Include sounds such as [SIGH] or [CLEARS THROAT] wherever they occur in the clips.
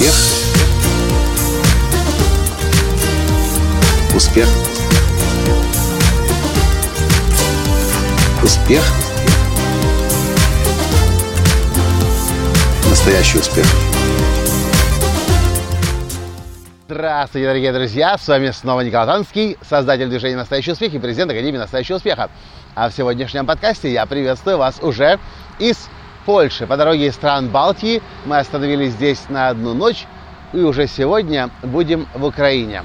Успех. Успех. Успех. Настоящий успех. Здравствуйте, дорогие друзья! С вами снова Николай Танский, создатель движения «Настоящий успех» и президент Академии «Настоящего успеха». А в сегодняшнем подкасте я приветствую вас уже из Польши. По дороге из стран Балтии мы остановились здесь на одну ночь и уже сегодня будем в Украине.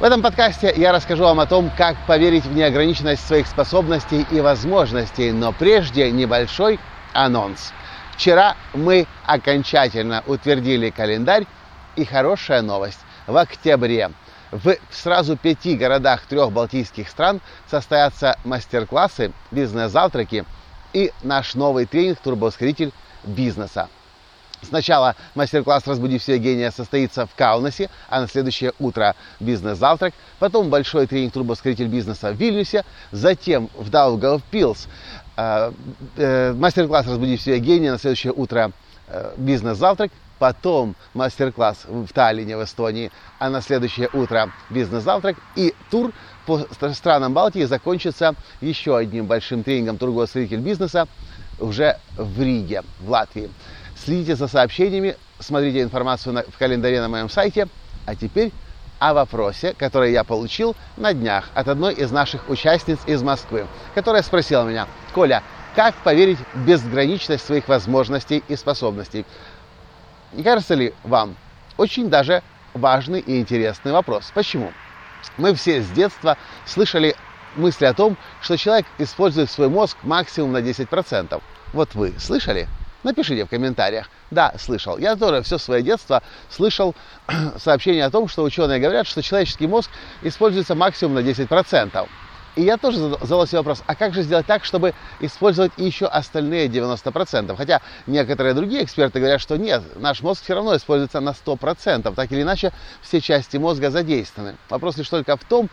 В этом подкасте я расскажу вам о том, как поверить в неограниченность своих способностей и возможностей, но прежде небольшой анонс. Вчера мы окончательно утвердили календарь и хорошая новость. В октябре в сразу пяти городах трех балтийских стран состоятся мастер-классы, бизнес-завтраки и наш новый тренинг «Турбоускоритель бизнеса». Сначала мастер-класс «Разбуди все гения» состоится в Каунасе, а на следующее утро бизнес-завтрак. Потом большой тренинг «Турбоускоритель бизнеса» в Вильнюсе. Затем в Даугавпилс э, э, мастер-класс «Разбуди все гения» на следующее утро э, бизнес-завтрак. Потом мастер-класс в Таллине, в Эстонии, а на следующее утро бизнес-завтрак. И тур по странам Балтии закончится еще одним большим тренингом «Тургоусредитель бизнеса» уже в Риге, в Латвии. Следите за сообщениями, смотрите информацию на, в календаре на моем сайте. А теперь о вопросе, который я получил на днях от одной из наших участниц из Москвы, которая спросила меня, Коля, как поверить в безграничность своих возможностей и способностей? Не кажется ли вам очень даже важный и интересный вопрос? Почему? Мы все с детства слышали мысли о том, что человек использует свой мозг максимум на 10%. Вот вы слышали? Напишите в комментариях. Да, слышал. Я тоже все свое детство слышал [CLEARS THROAT] сообщение о том, что ученые говорят, что человеческий мозг используется максимум на 10%. И я тоже задал себе вопрос, а как же сделать так, чтобы использовать еще остальные 90%? Хотя некоторые другие эксперты говорят, что нет, наш мозг все равно используется на 100%. Так или иначе, все части мозга задействованы. Вопрос лишь только в том,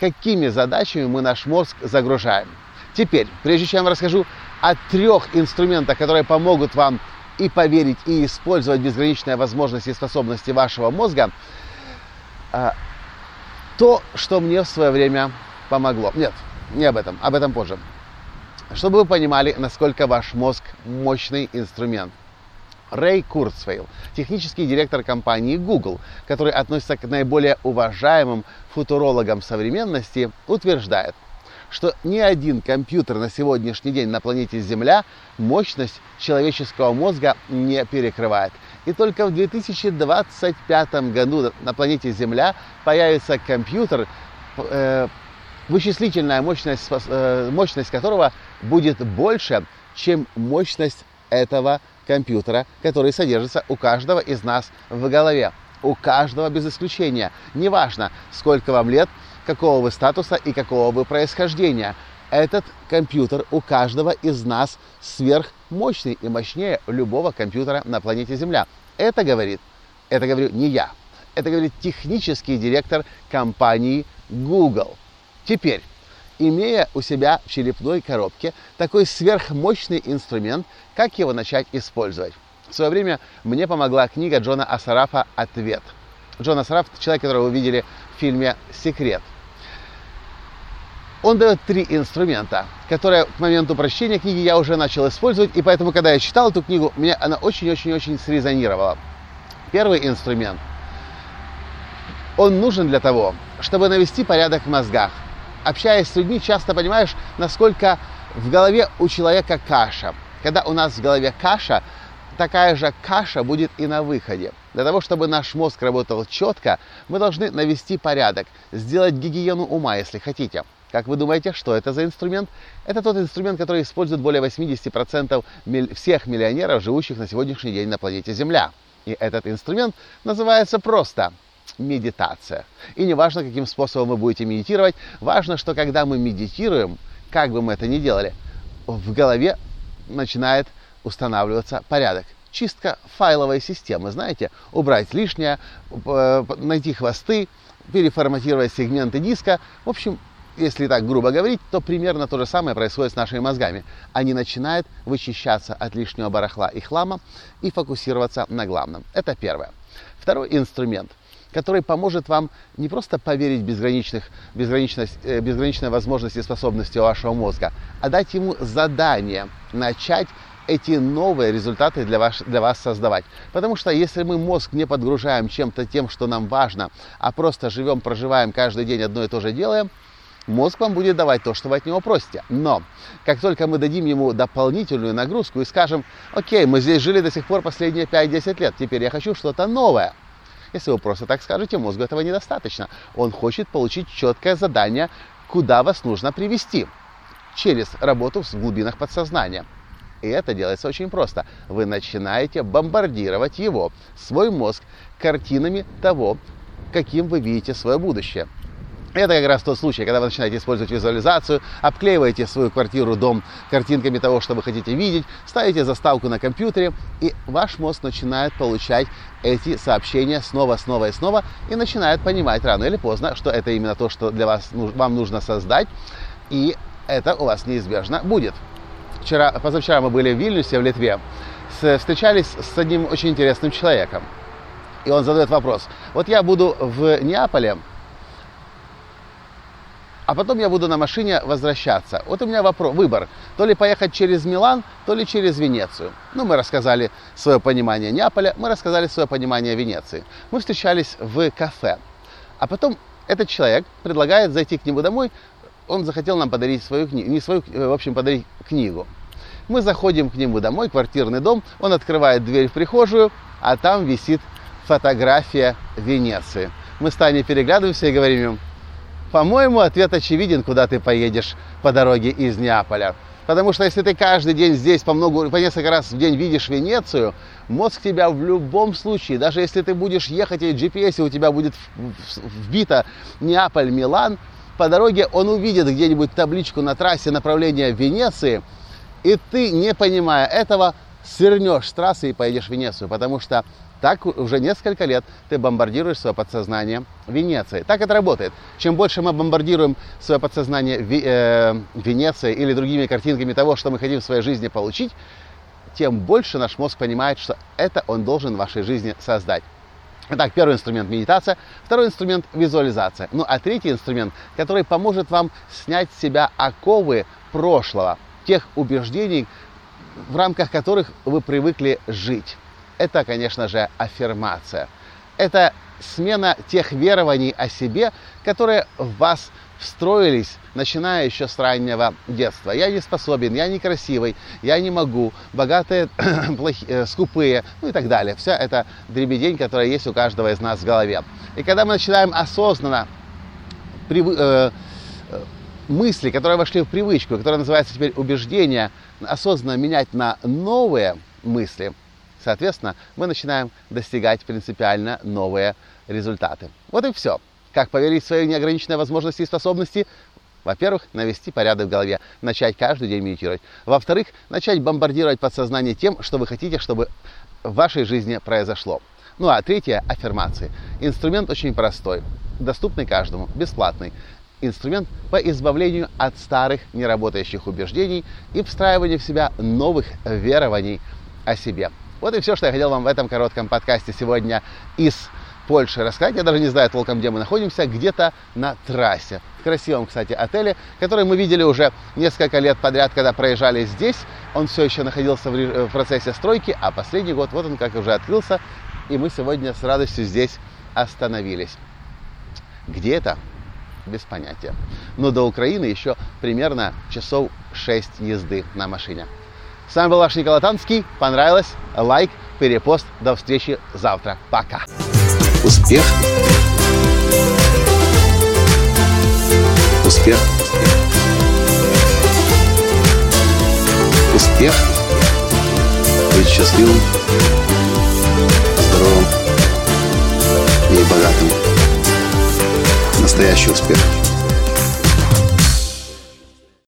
какими задачами мы наш мозг загружаем. Теперь, прежде чем я вам расскажу о трех инструментах, которые помогут вам и поверить, и использовать безграничные возможности и способности вашего мозга, а, то, что мне в свое время помогло. Нет, не об этом, об этом позже. Чтобы вы понимали, насколько ваш мозг мощный инструмент. Рэй Курцвейл, технический директор компании Google, который относится к наиболее уважаемым футурологам современности, утверждает, что ни один компьютер на сегодняшний день на планете Земля мощность человеческого мозга не перекрывает. И только в 2025 году на планете Земля появится компьютер, э, вычислительная мощность, э, мощность которого будет больше, чем мощность этого компьютера, который содержится у каждого из нас в голове. У каждого без исключения. Неважно, сколько вам лет, какого вы статуса и какого вы происхождения. Этот компьютер у каждого из нас сверхмощный и мощнее любого компьютера на планете Земля. Это говорит, это говорю не я, это говорит технический директор компании Google. Теперь, имея у себя в черепной коробке такой сверхмощный инструмент, как его начать использовать? В свое время мне помогла книга Джона Асарафа «Ответ». Джон Асараф – человек, которого вы видели в фильме «Секрет». Он дает три инструмента, которые к моменту прочтения книги я уже начал использовать, и поэтому, когда я читал эту книгу, мне она очень-очень-очень срезонировала. Первый инструмент. Он нужен для того, чтобы навести порядок в мозгах, общаясь с людьми, часто понимаешь, насколько в голове у человека каша. Когда у нас в голове каша, такая же каша будет и на выходе. Для того, чтобы наш мозг работал четко, мы должны навести порядок, сделать гигиену ума, если хотите. Как вы думаете, что это за инструмент? Это тот инструмент, который использует более 80% всех миллионеров, живущих на сегодняшний день на планете Земля. И этот инструмент называется просто медитация. И не важно, каким способом вы будете медитировать, важно, что когда мы медитируем, как бы мы это ни делали, в голове начинает устанавливаться порядок. Чистка файловой системы, знаете, убрать лишнее, найти хвосты, переформатировать сегменты диска. В общем, если так грубо говорить, то примерно то же самое происходит с нашими мозгами. Они начинают вычищаться от лишнего барахла и хлама и фокусироваться на главном. Это первое. Второй инструмент, который поможет вам не просто поверить в безграничных, безграничность, э, безграничной возможности и способности вашего мозга, а дать ему задание начать эти новые результаты для вас, для вас создавать. Потому что если мы мозг не подгружаем чем-то тем, что нам важно, а просто живем, проживаем каждый день одно и то же делаем, мозг вам будет давать то, что вы от него просите. Но как только мы дадим ему дополнительную нагрузку и скажем, окей, мы здесь жили до сих пор последние 5-10 лет, теперь я хочу что-то новое. Если вы просто так скажете, мозгу этого недостаточно. Он хочет получить четкое задание, куда вас нужно привести через работу в глубинах подсознания. И это делается очень просто. Вы начинаете бомбардировать его, свой мозг, картинами того, каким вы видите свое будущее. Это как раз тот случай, когда вы начинаете использовать визуализацию, обклеиваете свою квартиру, дом картинками того, что вы хотите видеть, ставите заставку на компьютере, и ваш мозг начинает получать эти сообщения снова, снова и снова, и начинает понимать рано или поздно, что это именно то, что для вас вам нужно создать, и это у вас неизбежно будет. Вчера, позавчера мы были в Вильнюсе, в Литве, встречались с одним очень интересным человеком. И он задает вопрос. Вот я буду в Неаполе, а потом я буду на машине возвращаться. Вот у меня вопрос, выбор, то ли поехать через Милан, то ли через Венецию. Ну, мы рассказали свое понимание Неаполя, мы рассказали свое понимание Венеции. Мы встречались в кафе. А потом этот человек предлагает зайти к нему домой, он захотел нам подарить свою книгу, не свою, э, в общем, подарить книгу. Мы заходим к нему домой, квартирный дом, он открывает дверь в прихожую, а там висит фотография Венеции. Мы с Таней переглядываемся и говорим им, по-моему, ответ очевиден, куда ты поедешь по дороге из Неаполя. Потому что если ты каждый день здесь по, много, по несколько раз в день видишь Венецию, мозг тебя в любом случае, даже если ты будешь ехать и GPS, у тебя будет вбито Неаполь, Милан, по дороге он увидит где-нибудь табличку на трассе направления Венеции, и ты, не понимая этого, свернешь с трассы и поедешь в Венецию, потому что так уже несколько лет ты бомбардируешь свое подсознание Венецией. Так это работает. Чем больше мы бомбардируем свое подсознание э, Венецией или другими картинками того, что мы хотим в своей жизни получить, тем больше наш мозг понимает, что это он должен в вашей жизни создать. Итак, первый инструмент – медитация, второй инструмент – визуализация. Ну а третий инструмент, который поможет вам снять с себя оковы прошлого, тех убеждений, в рамках которых вы привыкли жить это, конечно же, аффирмация. Это смена тех верований о себе, которые в вас встроились, начиная еще с раннего детства. Я не способен, я некрасивый, я не могу, богатые, [CLEARS THROAT] плохие, э, скупые, ну и так далее. Вся это дребедень, которая есть у каждого из нас в голове. И когда мы начинаем осознанно прив... э, э, мысли, которые вошли в привычку, которые называются теперь убеждения, осознанно менять на новые мысли – Соответственно, мы начинаем достигать принципиально новые результаты. Вот и все. Как поверить в свои неограниченные возможности и способности? Во-первых, навести порядок в голове, начать каждый день медитировать. Во-вторых, начать бомбардировать подсознание тем, что вы хотите, чтобы в вашей жизни произошло. Ну а третье – аффирмации. Инструмент очень простой, доступный каждому, бесплатный. Инструмент по избавлению от старых неработающих убеждений и встраиванию в себя новых верований о себе. Вот и все, что я хотел вам в этом коротком подкасте сегодня из Польши рассказать. Я даже не знаю толком, где мы находимся, где-то на трассе. В красивом, кстати, отеле, который мы видели уже несколько лет подряд, когда проезжали здесь. Он все еще находился в процессе стройки, а последний год, вот он как уже открылся, и мы сегодня с радостью здесь остановились. Где это? Без понятия. Но до Украины еще примерно часов 6 езды на машине. С вами был ваш Николай Танский. Понравилось? Лайк, перепост. До встречи завтра. Пока. Успех. Успех. Успех. Быть счастливым, здоровым и богатым. Настоящий успех.